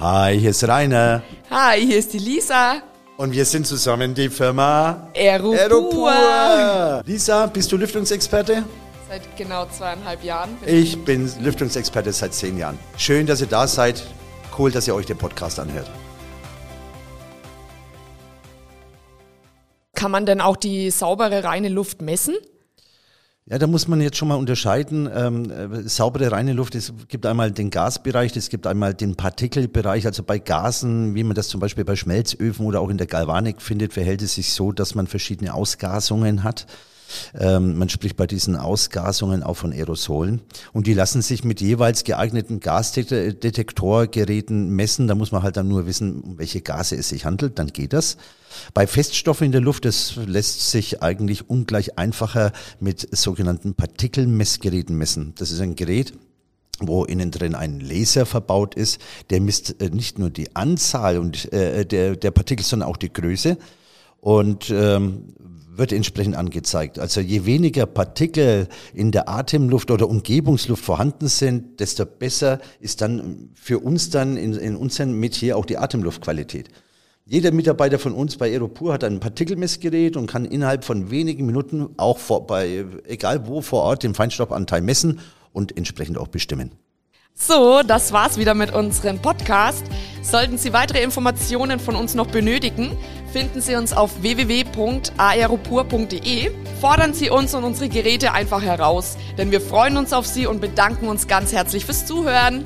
Hi, hier ist Rainer. Hi, hier ist die Lisa. Und wir sind zusammen die Firma Aeropur. Aeropur. Lisa, bist du Lüftungsexperte? Seit genau zweieinhalb Jahren. Ich bin Lüftungsexperte seit zehn Jahren. Schön, dass ihr da seid. Cool, dass ihr euch den Podcast anhört. Kann man denn auch die saubere, reine Luft messen? Ja, da muss man jetzt schon mal unterscheiden. Ähm, äh, saubere, reine Luft, es gibt einmal den Gasbereich, es gibt einmal den Partikelbereich. Also bei Gasen, wie man das zum Beispiel bei Schmelzöfen oder auch in der Galvanik findet, verhält es sich so, dass man verschiedene Ausgasungen hat. Ähm, man spricht bei diesen Ausgasungen auch von Aerosolen. Und die lassen sich mit jeweils geeigneten Gasdetektorgeräten messen. Da muss man halt dann nur wissen, um welche Gase es sich handelt. Dann geht das. Bei Feststoffen in der Luft, das lässt sich eigentlich ungleich einfacher mit sogenannten Partikelmessgeräten messen. Das ist ein Gerät, wo innen drin ein Laser verbaut ist, der misst äh, nicht nur die Anzahl und äh, der, der Partikel, sondern auch die Größe. Und ähm, wird entsprechend angezeigt. Also je weniger Partikel in der Atemluft oder Umgebungsluft vorhanden sind, desto besser ist dann für uns dann in, in unserem Metier auch die Atemluftqualität. Jeder Mitarbeiter von uns bei Aeropur hat ein Partikelmessgerät und kann innerhalb von wenigen Minuten auch vor, bei, egal wo vor Ort, den Feinstaubanteil messen und entsprechend auch bestimmen. So, das war's wieder mit unserem Podcast. Sollten Sie weitere Informationen von uns noch benötigen, finden Sie uns auf www.aeropur.de. Fordern Sie uns und unsere Geräte einfach heraus, denn wir freuen uns auf Sie und bedanken uns ganz herzlich fürs Zuhören.